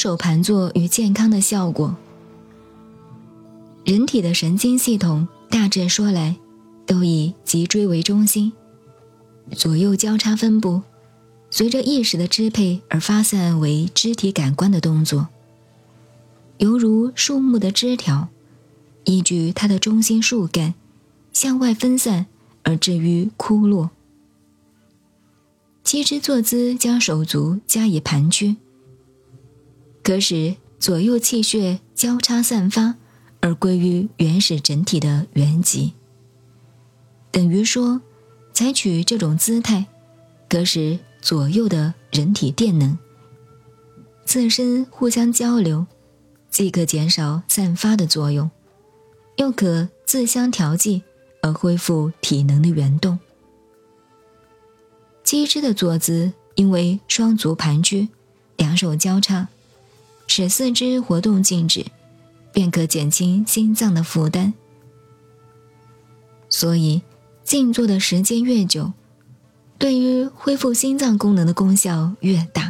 手盘坐与健康的效果。人体的神经系统大致说来，都以脊椎为中心，左右交叉分布，随着意识的支配而发散为肢体感官的动作，犹如树木的枝条，依据它的中心树干向外分散而至于枯落。七支坐姿将手足加以盘曲，可使左右气血交叉散发。而归于原始整体的原极，等于说，采取这种姿态，可使左右的人体电能自身互相交流，既可减少散发的作用，又可自相调剂而恢复体能的原动。鸡肢的坐姿，因为双足盘踞，两手交叉，使四肢活动静止。便可减轻心脏的负担，所以静坐的时间越久，对于恢复心脏功能的功效越大。